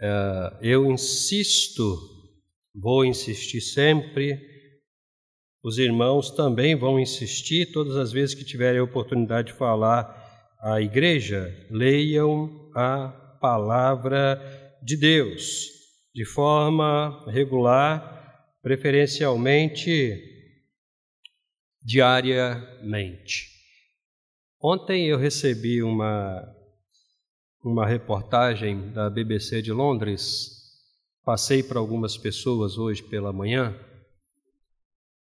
é, eu insisto, vou insistir sempre, os irmãos também vão insistir todas as vezes que tiverem a oportunidade de falar à igreja, leiam a palavra de Deus de forma regular, preferencialmente diariamente. Ontem eu recebi uma, uma reportagem da BBC de Londres, passei para algumas pessoas hoje pela manhã,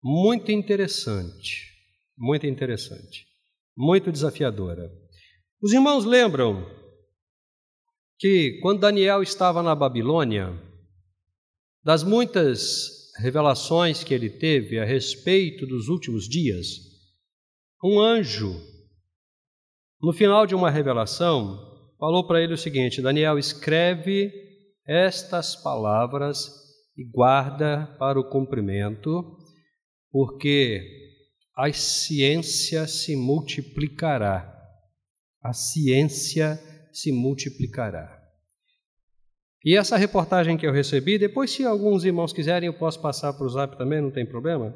muito interessante, muito interessante, muito desafiadora. Os irmãos lembram que quando Daniel estava na Babilônia, das muitas revelações que ele teve a respeito dos últimos dias, um anjo no final de uma revelação, falou para ele o seguinte: Daniel, escreve estas palavras e guarda para o cumprimento, porque a ciência se multiplicará. A ciência se multiplicará. E essa reportagem que eu recebi, depois, se alguns irmãos quiserem, eu posso passar para o zap também, não tem problema.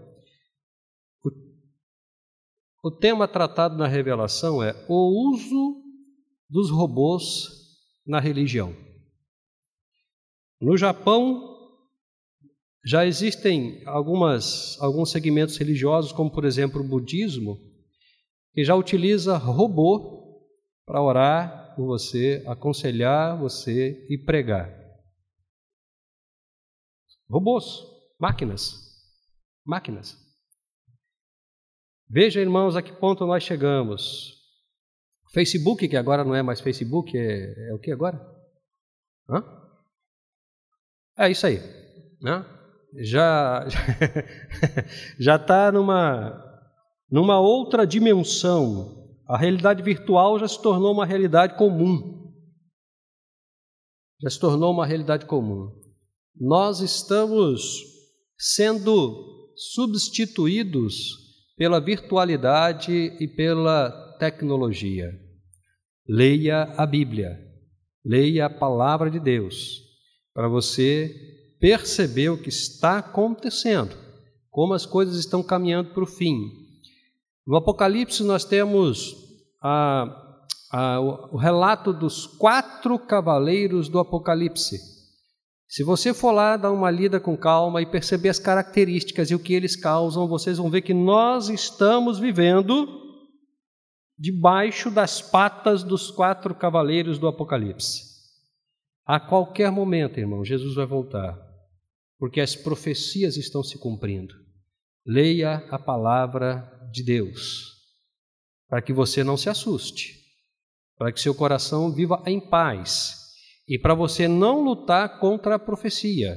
O tema tratado na revelação é o uso dos robôs na religião. No Japão, já existem algumas, alguns segmentos religiosos, como por exemplo o budismo, que já utiliza robô para orar por você, aconselhar você e pregar. Robôs, máquinas, máquinas. Veja, irmãos, a que ponto nós chegamos. Facebook, que agora não é mais Facebook, é, é o que agora? Hã? É isso aí. Né? Já já está numa, numa outra dimensão. A realidade virtual já se tornou uma realidade comum. Já se tornou uma realidade comum. Nós estamos sendo substituídos pela virtualidade e pela tecnologia. Leia a Bíblia, leia a palavra de Deus, para você perceber o que está acontecendo, como as coisas estão caminhando para o fim. No Apocalipse, nós temos a, a, o relato dos quatro cavaleiros do Apocalipse. Se você for lá dar uma lida com calma e perceber as características e o que eles causam, vocês vão ver que nós estamos vivendo debaixo das patas dos quatro cavaleiros do Apocalipse. A qualquer momento, irmão, Jesus vai voltar, porque as profecias estão se cumprindo. Leia a palavra de Deus, para que você não se assuste, para que seu coração viva em paz e para você não lutar contra a profecia,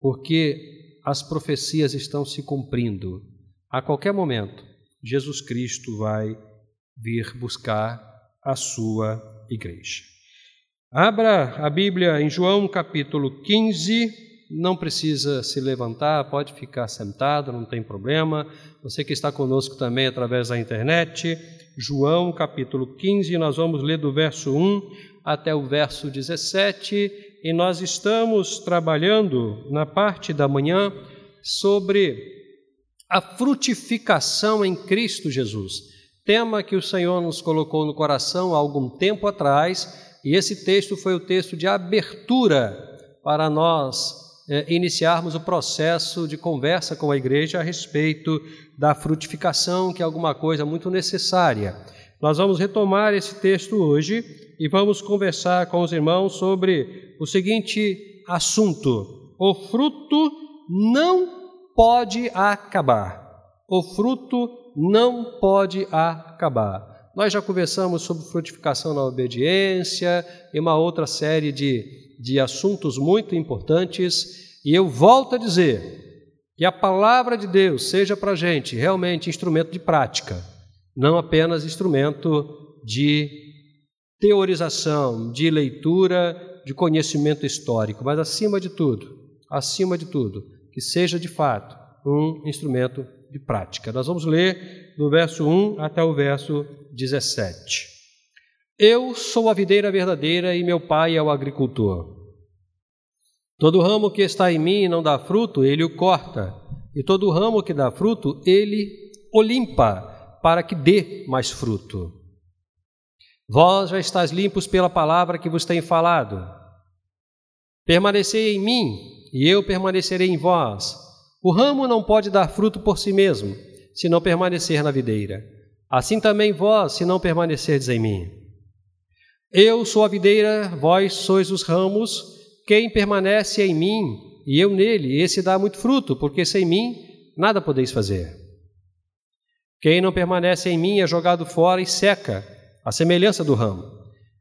porque as profecias estão se cumprindo. A qualquer momento, Jesus Cristo vai vir buscar a sua igreja. Abra a Bíblia em João capítulo 15, não precisa se levantar, pode ficar sentado, não tem problema. Você que está conosco também através da internet, João capítulo 15, nós vamos ler do verso 1 até o verso 17, e nós estamos trabalhando na parte da manhã sobre a frutificação em Cristo Jesus, tema que o Senhor nos colocou no coração há algum tempo atrás, e esse texto foi o texto de abertura para nós é, iniciarmos o processo de conversa com a igreja a respeito da frutificação, que é alguma coisa muito necessária. Nós vamos retomar esse texto hoje e vamos conversar com os irmãos sobre o seguinte assunto: o fruto não pode acabar. O fruto não pode acabar. Nós já conversamos sobre frutificação na obediência e uma outra série de, de assuntos muito importantes, e eu volto a dizer que a palavra de Deus seja para a gente realmente instrumento de prática, não apenas instrumento de teorização, de leitura, de conhecimento histórico, mas acima de tudo, acima de tudo, que seja de fato um instrumento de prática. Nós vamos ler do verso 1 até o verso 17. Eu sou a videira verdadeira e meu pai é o agricultor. Todo ramo que está em mim e não dá fruto, ele o corta, e todo ramo que dá fruto, ele o limpa, para que dê mais fruto. Vós já estáis limpos pela palavra que vos tenho falado. Permanecei em mim, e eu permanecerei em vós. O ramo não pode dar fruto por si mesmo, se não permanecer na videira. Assim também vós, se não permanecerdes em mim. Eu sou a videira, vós sois os ramos. Quem permanece em mim e eu nele, esse dá muito fruto, porque sem mim nada podeis fazer. Quem não permanece em mim é jogado fora e seca, a semelhança do ramo.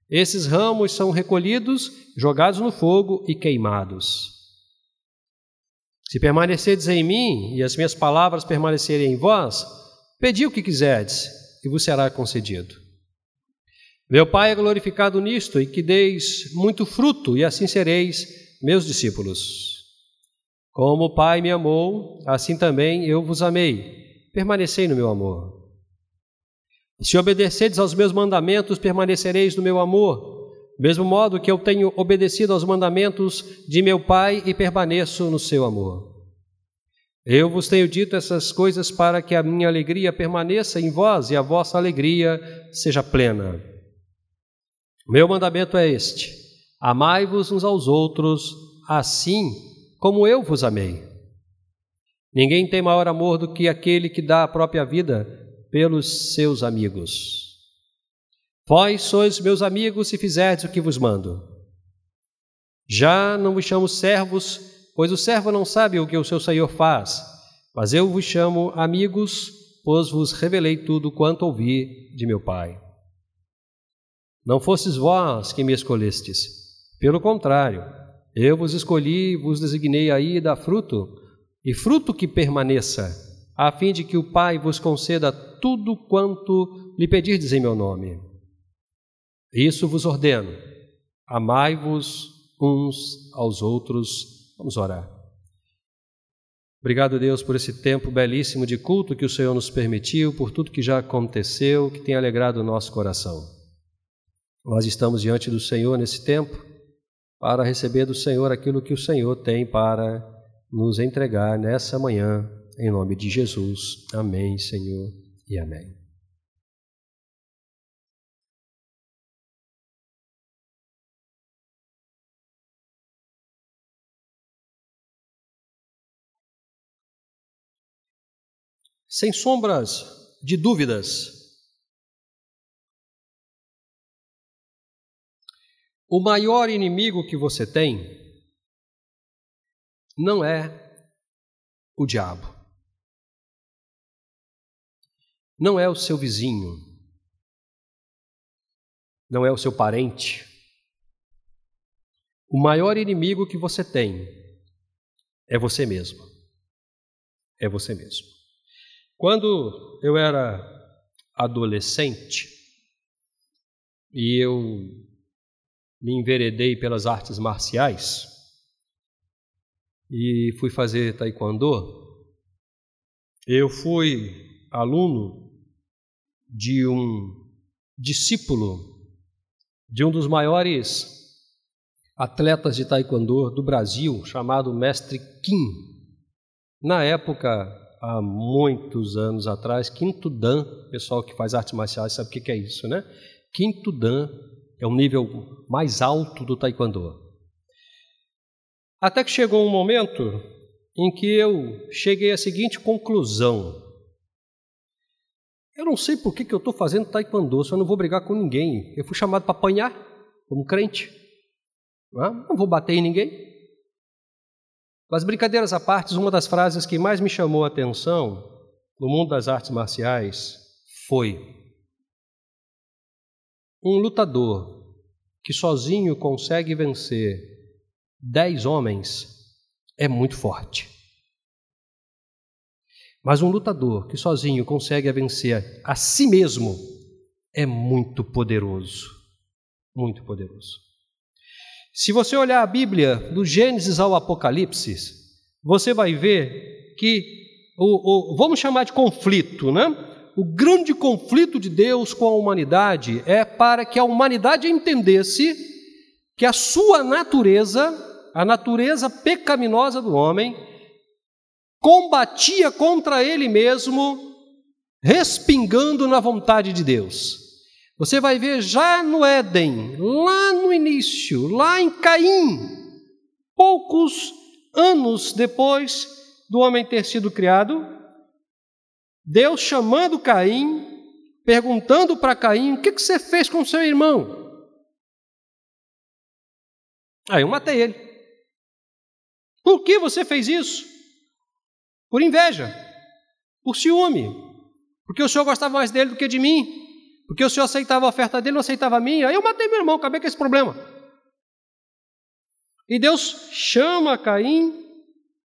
Esses ramos são recolhidos, jogados no fogo e queimados. Se permanecerdes em mim e as minhas palavras permanecerem em vós, pedi o que quiserdes e vos será concedido. Meu Pai é glorificado nisto e que deis muito fruto e assim sereis meus discípulos. Como o Pai me amou, assim também eu vos amei. Permanecei no meu amor. Se obedecerdes aos meus mandamentos, permanecereis no meu amor, mesmo modo que eu tenho obedecido aos mandamentos de meu Pai e permaneço no seu amor. Eu vos tenho dito essas coisas para que a minha alegria permaneça em vós e a vossa alegria seja plena. Meu mandamento é este: amai-vos uns aos outros, assim como eu vos amei. Ninguém tem maior amor do que aquele que dá a própria vida pelos seus amigos. Vós sois meus amigos se fizerdes o que vos mando. Já não vos chamo servos, pois o servo não sabe o que o seu senhor faz, mas eu vos chamo amigos, pois vos revelei tudo quanto ouvi de meu Pai. Não fostes vós que me escolhestes, pelo contrário, eu vos escolhi e vos designei aí dar fruto, e fruto que permaneça a fim de que o Pai vos conceda tudo quanto lhe pedirdes em meu nome. Isso vos ordeno: amai-vos uns aos outros. Vamos orar. Obrigado, Deus, por esse tempo belíssimo de culto que o Senhor nos permitiu, por tudo que já aconteceu, que tem alegrado o nosso coração. Nós estamos diante do Senhor nesse tempo para receber do Senhor aquilo que o Senhor tem para nos entregar nessa manhã em nome de Jesus. Amém, Senhor, e amém. Sem sombras de dúvidas, o maior inimigo que você tem não é o diabo não é o seu vizinho, não é o seu parente. O maior inimigo que você tem é você mesmo. É você mesmo. Quando eu era adolescente e eu me enveredei pelas artes marciais e fui fazer taekwondo, eu fui aluno de um discípulo de um dos maiores atletas de taekwondo do Brasil, chamado Mestre Kim. Na época, há muitos anos atrás, Quinto Dan, pessoal que faz artes marciais sabe o que é isso, né? Quinto Dan é o nível mais alto do taekwondo. Até que chegou um momento em que eu cheguei à seguinte conclusão: eu não sei por que, que eu estou fazendo taekwondo, eu não vou brigar com ninguém. Eu fui chamado para apanhar, como crente. É? não vou bater em ninguém. Mas brincadeiras à parte, uma das frases que mais me chamou a atenção no mundo das artes marciais foi: um lutador que sozinho consegue vencer dez homens é muito forte. Mas um lutador que sozinho consegue vencer a si mesmo é muito poderoso. Muito poderoso. Se você olhar a Bíblia, do Gênesis ao Apocalipse, você vai ver que, o, o, vamos chamar de conflito, né? O grande conflito de Deus com a humanidade é para que a humanidade entendesse que a sua natureza, a natureza pecaminosa do homem, combatia contra ele mesmo, respingando na vontade de Deus. Você vai ver já no Éden, lá no início, lá em Caim, poucos anos depois do homem ter sido criado, Deus chamando Caim, perguntando para Caim: o que, que você fez com seu irmão? Aí eu matei ele. Por que você fez isso? Por inveja, por ciúme, porque o senhor gostava mais dele do que de mim, porque o senhor aceitava a oferta dele, não aceitava a minha. Aí eu matei meu irmão, acabei com esse problema. E Deus chama Caim,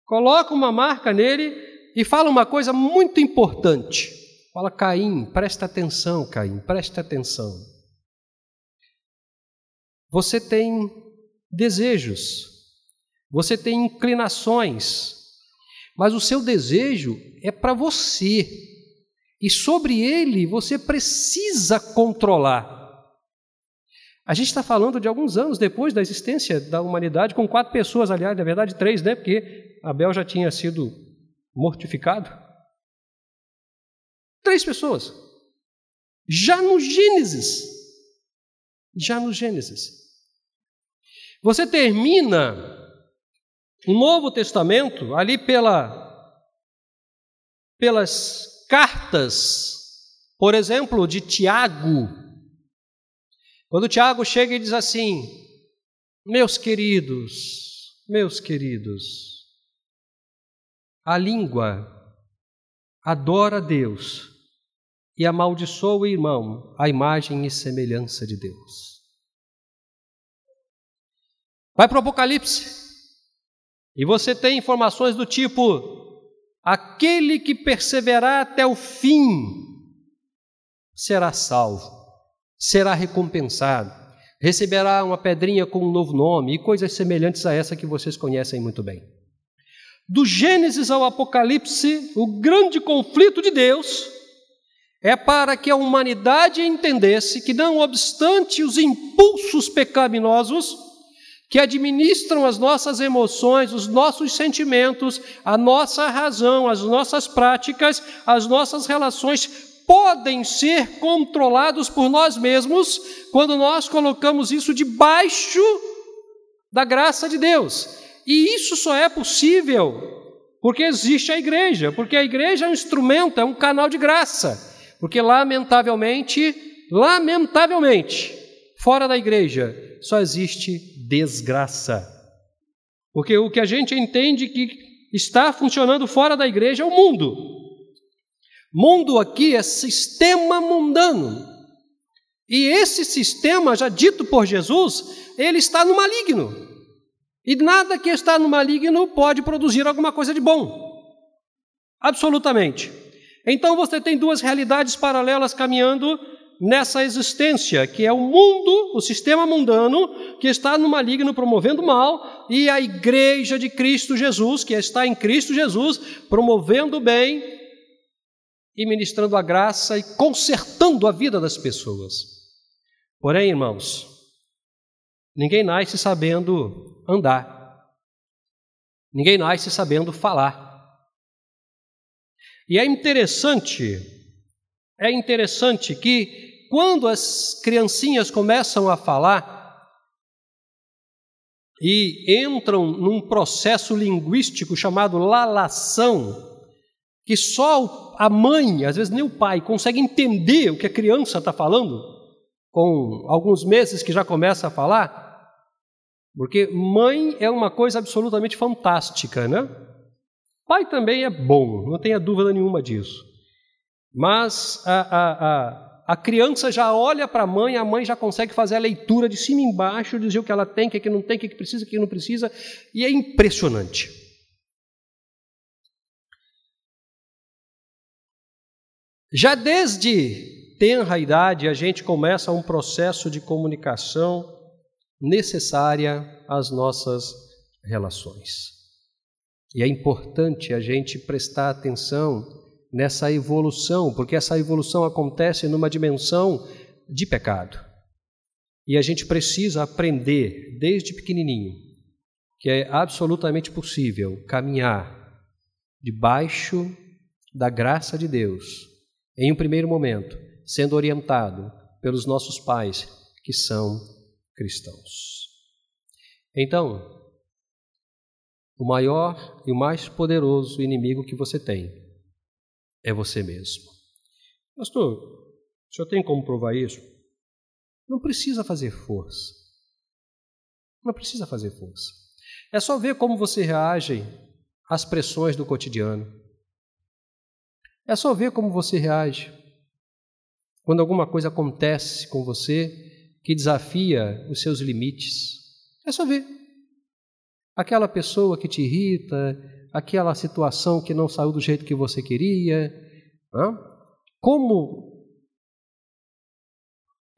coloca uma marca nele e fala uma coisa muito importante. Fala, Caim, presta atenção, Caim, presta atenção. Você tem desejos, você tem inclinações, mas o seu desejo é para você, e sobre ele você precisa controlar. A gente está falando de alguns anos depois da existência da humanidade, com quatro pessoas, aliás, na verdade três, né? Porque Abel já tinha sido mortificado. Três pessoas. Já no Gênesis. Já no Gênesis. Você termina o Novo Testamento ali pela, pelas cartas, por exemplo, de Tiago. Quando Tiago chega e diz assim: Meus queridos, meus queridos, a língua adora Deus e amaldiçoa o irmão, a imagem e semelhança de Deus. Vai para o Apocalipse. E você tem informações do tipo: aquele que perseverar até o fim será salvo, será recompensado, receberá uma pedrinha com um novo nome e coisas semelhantes a essa que vocês conhecem muito bem. Do Gênesis ao Apocalipse, o grande conflito de Deus é para que a humanidade entendesse que, não obstante os impulsos pecaminosos, que administram as nossas emoções, os nossos sentimentos, a nossa razão, as nossas práticas, as nossas relações podem ser controlados por nós mesmos quando nós colocamos isso debaixo da graça de Deus. E isso só é possível porque existe a igreja, porque a igreja é um instrumento, é um canal de graça. Porque lamentavelmente, lamentavelmente, fora da igreja só existe desgraça. Porque o que a gente entende que está funcionando fora da igreja é o mundo. Mundo aqui é sistema mundano. E esse sistema, já dito por Jesus, ele está no maligno. E nada que está no maligno pode produzir alguma coisa de bom. Absolutamente. Então você tem duas realidades paralelas caminhando nessa existência, que é o mundo, o sistema mundano, que está no maligno promovendo mal, e a igreja de Cristo Jesus, que está em Cristo Jesus, promovendo o bem e ministrando a graça e consertando a vida das pessoas. Porém, irmãos, ninguém nasce sabendo andar, ninguém nasce sabendo falar. E é interessante, é interessante que quando as criancinhas começam a falar e entram num processo linguístico chamado lalação, que só a mãe, às vezes nem o pai, consegue entender o que a criança está falando, com alguns meses que já começa a falar, porque mãe é uma coisa absolutamente fantástica, né? Pai também é bom, não tenha dúvida nenhuma disso. Mas a, a, a, a criança já olha para a mãe, a mãe já consegue fazer a leitura de cima e embaixo, dizer o que ela tem, o que não tem, o que precisa, o que não precisa, e é impressionante. Já desde tenra idade, a gente começa um processo de comunicação necessária às nossas relações. E é importante a gente prestar atenção nessa evolução, porque essa evolução acontece numa dimensão de pecado. E a gente precisa aprender desde pequenininho que é absolutamente possível caminhar debaixo da graça de Deus, em um primeiro momento, sendo orientado pelos nossos pais que são cristãos. Então, o maior e o mais poderoso inimigo que você tem é você mesmo. Pastor, o senhor tem como provar isso? Não precisa fazer força. Não precisa fazer força. É só ver como você reage às pressões do cotidiano. É só ver como você reage quando alguma coisa acontece com você que desafia os seus limites. É só ver. Aquela pessoa que te irrita, aquela situação que não saiu do jeito que você queria. Como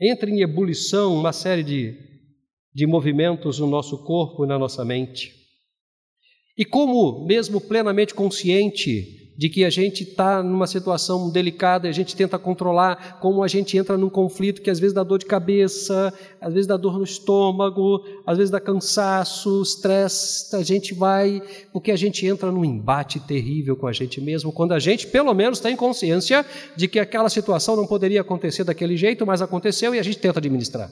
entra em ebulição uma série de, de movimentos no nosso corpo e na nossa mente. E como, mesmo plenamente consciente de que a gente está numa situação delicada, a gente tenta controlar, como a gente entra num conflito que às vezes dá dor de cabeça, às vezes dá dor no estômago, às vezes dá cansaço, estresse, a gente vai, porque a gente entra num embate terrível com a gente mesmo, quando a gente pelo menos tem consciência de que aquela situação não poderia acontecer daquele jeito, mas aconteceu e a gente tenta administrar.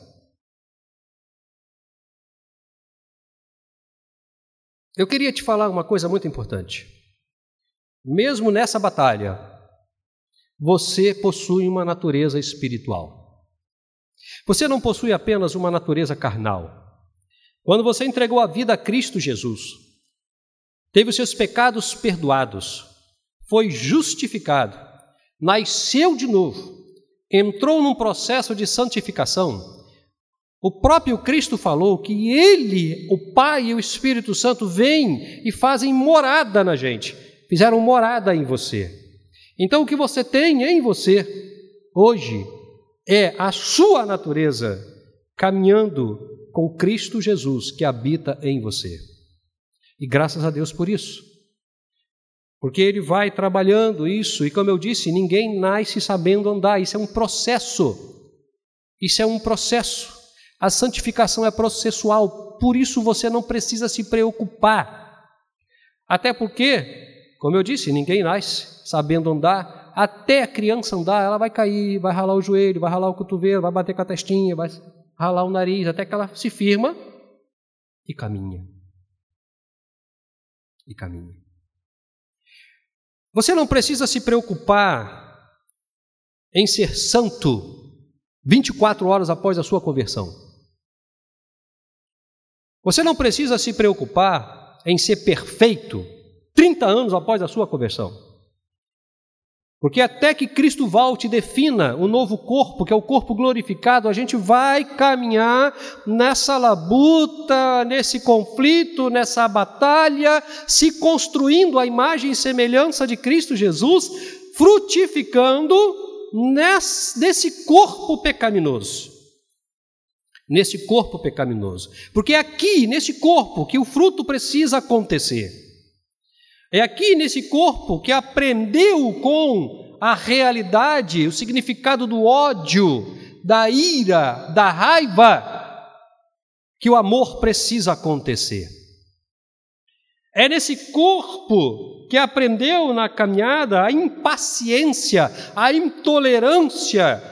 Eu queria te falar uma coisa muito importante. Mesmo nessa batalha, você possui uma natureza espiritual. Você não possui apenas uma natureza carnal. Quando você entregou a vida a Cristo Jesus, teve os seus pecados perdoados, foi justificado, nasceu de novo, entrou num processo de santificação. O próprio Cristo falou que Ele, o Pai e o Espírito Santo, vêm e fazem morada na gente fizeram morada em você. Então, o que você tem em você hoje é a sua natureza caminhando com Cristo Jesus que habita em você. E graças a Deus por isso. Porque ele vai trabalhando isso, e como eu disse, ninguém nasce sabendo andar, isso é um processo. Isso é um processo. A santificação é processual, por isso você não precisa se preocupar. Até porque como eu disse, ninguém nasce sabendo andar. Até a criança andar, ela vai cair, vai ralar o joelho, vai ralar o cotovelo, vai bater com a testinha, vai ralar o nariz, até que ela se firma e caminha. E caminha. Você não precisa se preocupar em ser santo 24 horas após a sua conversão. Você não precisa se preocupar em ser perfeito 30 anos após a sua conversão. Porque até que Cristo volte e defina o novo corpo, que é o corpo glorificado, a gente vai caminhar nessa labuta, nesse conflito, nessa batalha, se construindo a imagem e semelhança de Cristo Jesus, frutificando nesse corpo pecaminoso. Nesse corpo pecaminoso. Porque é aqui, nesse corpo, que o fruto precisa acontecer. É aqui nesse corpo que aprendeu com a realidade, o significado do ódio, da ira, da raiva, que o amor precisa acontecer. É nesse corpo que aprendeu na caminhada a impaciência, a intolerância,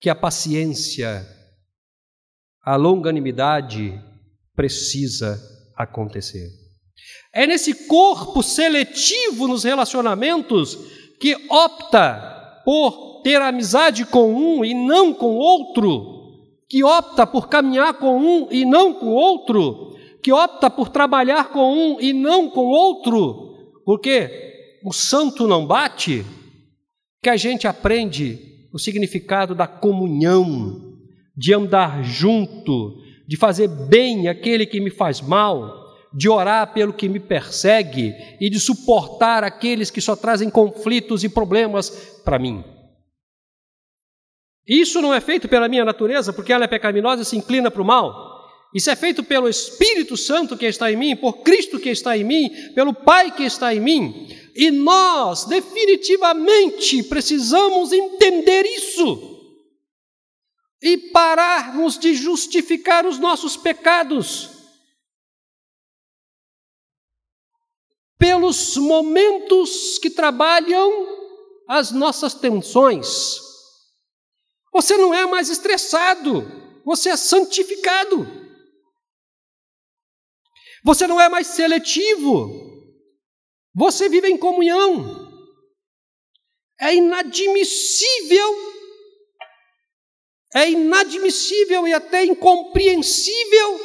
que a paciência, a longanimidade precisa acontecer. É nesse corpo seletivo nos relacionamentos que opta por ter amizade com um e não com outro, que opta por caminhar com um e não com outro, que opta por trabalhar com um e não com outro, porque o santo não bate, que a gente aprende o significado da comunhão, de andar junto, de fazer bem aquele que me faz mal, de orar pelo que me persegue e de suportar aqueles que só trazem conflitos e problemas para mim. Isso não é feito pela minha natureza, porque ela é pecaminosa e se inclina para o mal. Isso é feito pelo Espírito Santo que está em mim, por Cristo que está em mim, pelo Pai que está em mim. E nós, definitivamente, precisamos entender isso. e pararmos de justificar os nossos pecados pelos momentos que trabalham as nossas tensões. Você não é mais estressado, você é santificado. Você não é mais seletivo, você vive em comunhão. É inadmissível, é inadmissível e até incompreensível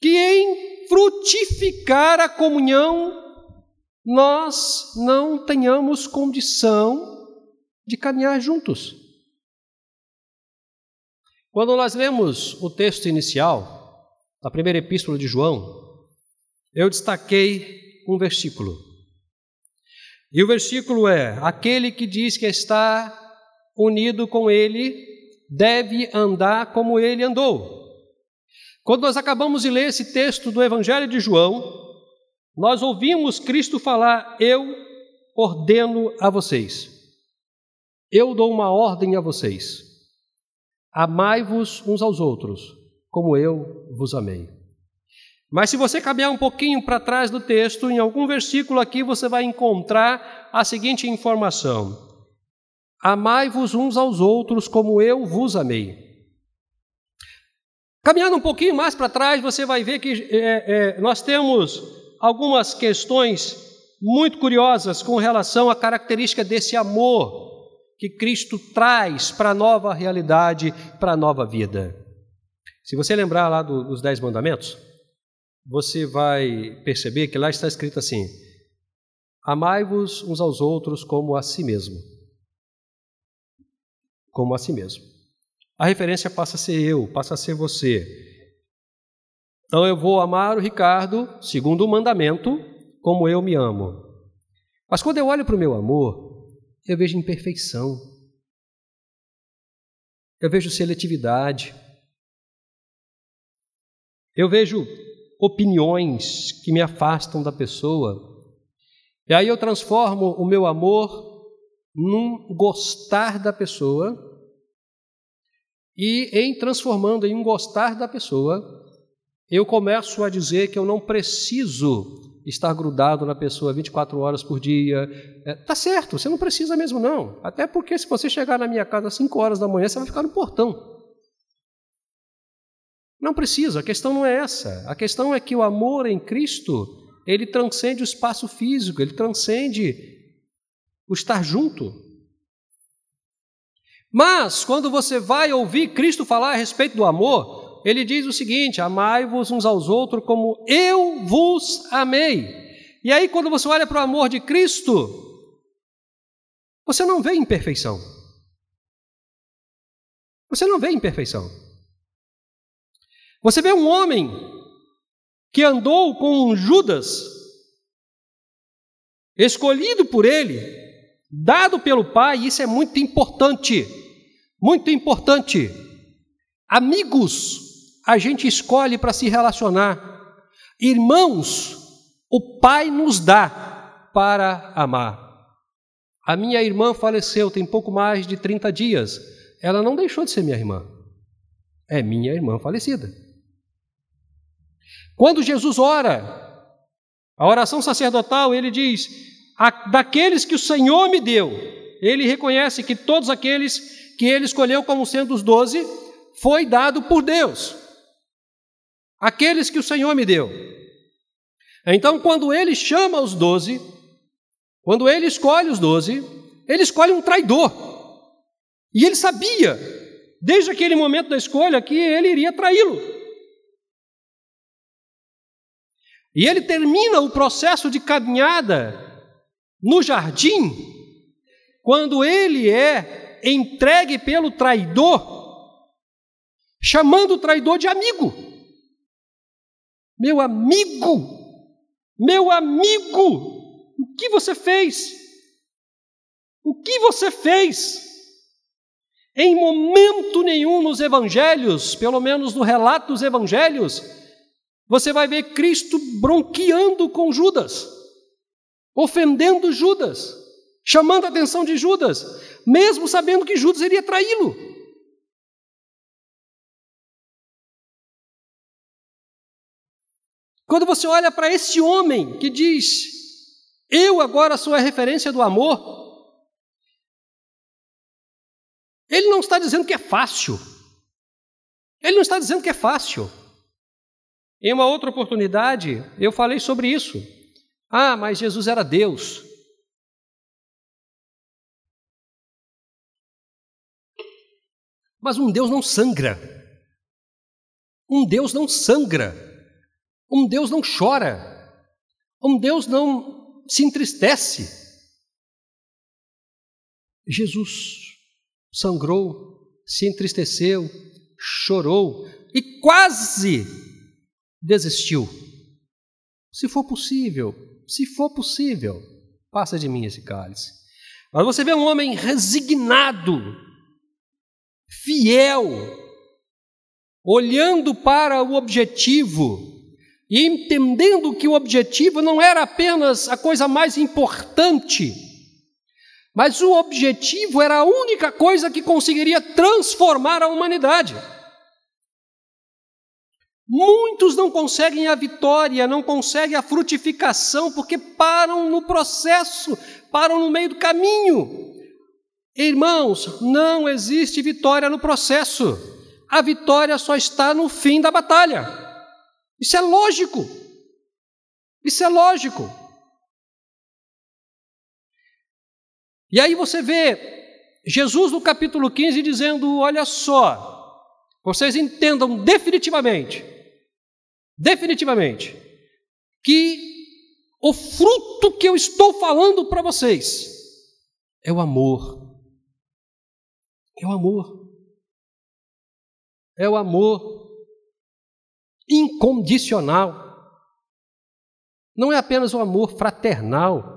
que em frutificar a comunhão nós não tenhamos condição de caminhar juntos. Quando nós lemos o texto inicial da primeira epístola de João, eu destaquei um versículo. E o versículo é: aquele que diz que está unido com ele deve andar como ele andou. Quando nós acabamos de ler esse texto do Evangelho de João, nós ouvimos Cristo falar: Eu ordeno a vocês, eu dou uma ordem a vocês, amai-vos uns aos outros, como eu vos amei. Mas se você caminhar um pouquinho para trás do texto, em algum versículo aqui você vai encontrar a seguinte informação: Amai-vos uns aos outros como eu vos amei. Caminhando um pouquinho mais para trás, você vai ver que é, é, nós temos algumas questões muito curiosas com relação à característica desse amor que Cristo traz para a nova realidade, para a nova vida. Se você lembrar lá do, dos Dez Mandamentos, você vai perceber que lá está escrito assim: Amai-vos uns aos outros como a si mesmo. Como a si mesmo. A referência passa a ser eu, passa a ser você. Então eu vou amar o Ricardo, segundo o mandamento, como eu me amo. Mas quando eu olho para o meu amor, eu vejo imperfeição. Eu vejo seletividade. Eu vejo opiniões que me afastam da pessoa. E aí eu transformo o meu amor num gostar da pessoa. E em transformando em um gostar da pessoa, eu começo a dizer que eu não preciso estar grudado na pessoa 24 horas por dia. É, tá certo, você não precisa mesmo não. Até porque se você chegar na minha casa às 5 horas da manhã, você vai ficar no portão. Não precisa, a questão não é essa. A questão é que o amor em Cristo, ele transcende o espaço físico, ele transcende o estar junto. Mas, quando você vai ouvir Cristo falar a respeito do amor, ele diz o seguinte: amai-vos uns aos outros como eu vos amei. E aí, quando você olha para o amor de Cristo, você não vê imperfeição. Você não vê imperfeição. Você vê um homem que andou com Judas, escolhido por ele, dado pelo Pai, isso é muito importante, muito importante. Amigos a gente escolhe para se relacionar. Irmãos, o Pai nos dá para amar. A minha irmã faleceu tem pouco mais de 30 dias. Ela não deixou de ser minha irmã. É minha irmã falecida. Quando Jesus ora, a oração sacerdotal, ele diz: daqueles que o Senhor me deu, ele reconhece que todos aqueles que ele escolheu como sendo os doze, foi dado por Deus aqueles que o Senhor me deu. Então, quando ele chama os doze, quando ele escolhe os doze, ele escolhe um traidor. E ele sabia, desde aquele momento da escolha, que ele iria traí-lo. E ele termina o processo de caminhada no jardim, quando ele é entregue pelo traidor, chamando o traidor de amigo. Meu amigo, meu amigo, o que você fez? O que você fez? Em momento nenhum nos evangelhos, pelo menos no relato dos evangelhos, você vai ver Cristo bronqueando com Judas, ofendendo Judas, chamando a atenção de Judas, mesmo sabendo que Judas iria traí-lo. Quando você olha para esse homem que diz: Eu agora sou a referência do amor, ele não está dizendo que é fácil. Ele não está dizendo que é fácil. Em uma outra oportunidade, eu falei sobre isso. Ah, mas Jesus era Deus. Mas um Deus não sangra. Um Deus não sangra. Um Deus não chora. Um Deus não se entristece. Jesus sangrou, se entristeceu, chorou e quase desistiu. Se for possível, se for possível, passa de mim esse cálice. Mas você vê um homem resignado, fiel, olhando para o objetivo e entendendo que o objetivo não era apenas a coisa mais importante, mas o objetivo era a única coisa que conseguiria transformar a humanidade. Muitos não conseguem a vitória, não conseguem a frutificação, porque param no processo, param no meio do caminho. Irmãos, não existe vitória no processo. A vitória só está no fim da batalha. Isso é lógico. Isso é lógico. E aí você vê Jesus no capítulo 15 dizendo: Olha só, vocês entendam definitivamente, definitivamente, que o fruto que eu estou falando para vocês é o amor. É o amor. É o amor incondicional. Não é apenas o amor fraternal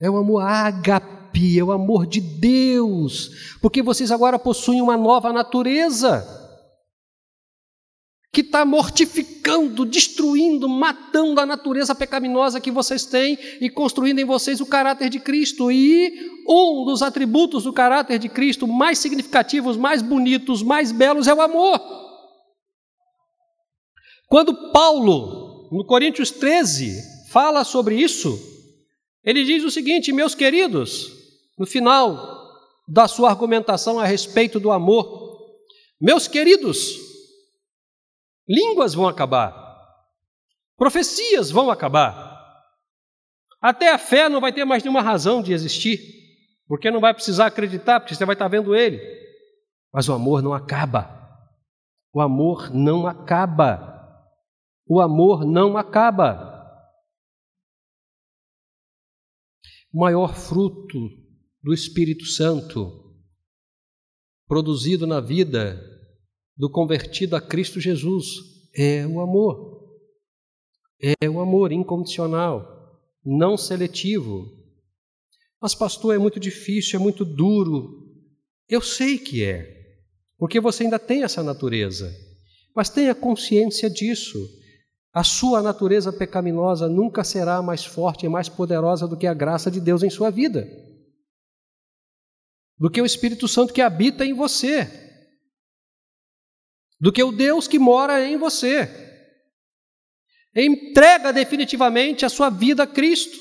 é o amor ágape, é o amor de Deus, porque vocês agora possuem uma nova natureza que está mortificando, destruindo, matando a natureza pecaminosa que vocês têm e construindo em vocês o caráter de Cristo. E um dos atributos do caráter de Cristo mais significativos, mais bonitos, mais belos é o amor. Quando Paulo, no Coríntios 13, fala sobre isso, ele diz o seguinte, meus queridos, no final da sua argumentação a respeito do amor, meus queridos, línguas vão acabar, profecias vão acabar, até a fé não vai ter mais nenhuma razão de existir, porque não vai precisar acreditar, porque você vai estar vendo ele. Mas o amor não acaba. O amor não acaba. O amor não acaba. o maior fruto do Espírito Santo produzido na vida do convertido a Cristo Jesus é o amor. É o amor incondicional, não seletivo. Mas, pastor, é muito difícil, é muito duro. Eu sei que é, porque você ainda tem essa natureza. Mas tenha consciência disso. A sua natureza pecaminosa nunca será mais forte e mais poderosa do que a graça de Deus em sua vida, do que o Espírito Santo que habita em você, do que o Deus que mora em você. Entrega definitivamente a sua vida a Cristo,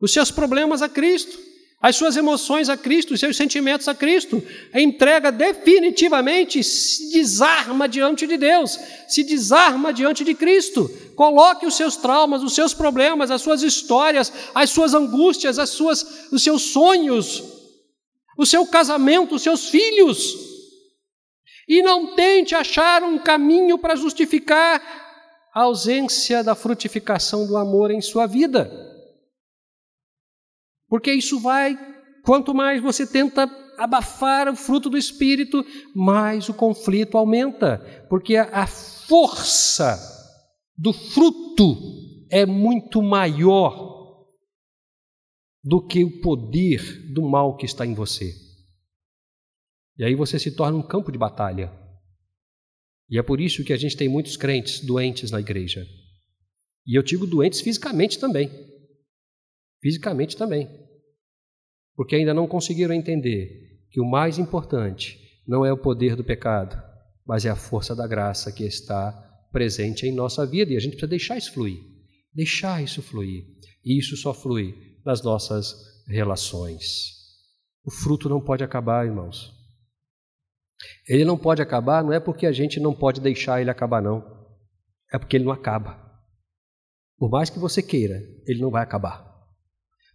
os seus problemas a Cristo, as suas emoções a Cristo, os seus sentimentos a Cristo, entrega definitivamente se desarma diante de Deus, se desarma diante de Cristo. Coloque os seus traumas, os seus problemas, as suas histórias, as suas angústias, as suas, os seus sonhos, o seu casamento, os seus filhos. E não tente achar um caminho para justificar a ausência da frutificação do amor em sua vida. Porque isso vai, quanto mais você tenta abafar o fruto do Espírito, mais o conflito aumenta. Porque a, força do fruto é muito maior do que o poder do mal que está em você. E aí você se torna um campo de batalha. E é por isso que a gente tem muitos crentes doentes na igreja. E eu digo doentes fisicamente também fisicamente também. porque ainda não conseguiram entender que o mais importante não é o poder do pecado, mas é a força da graça que está presente em nossa vida e a gente precisa deixar isso fluir. Deixar isso fluir. E isso só flui nas nossas relações. O fruto não pode acabar, irmãos. Ele não pode acabar, não é porque a gente não pode deixar ele acabar, não. É porque ele não acaba. Por mais que você queira, ele não vai acabar.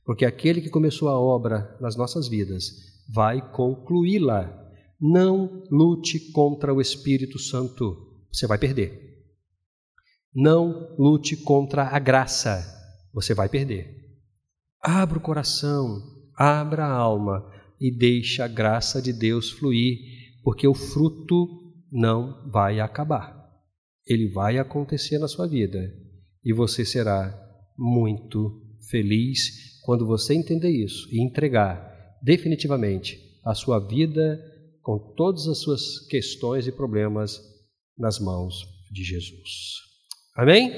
Porque aquele que começou a obra nas nossas vidas vai concluí-la. Não lute contra o Espírito Santo, você vai perder. Não lute contra a graça, você vai perder. Abra o coração, abra a alma e deixe a graça de Deus fluir, porque o fruto não vai acabar. Ele vai acontecer na sua vida e você será muito feliz quando você entender isso e entregar definitivamente a sua vida com todas as suas questões e problemas nas mãos de Jesus. Amém?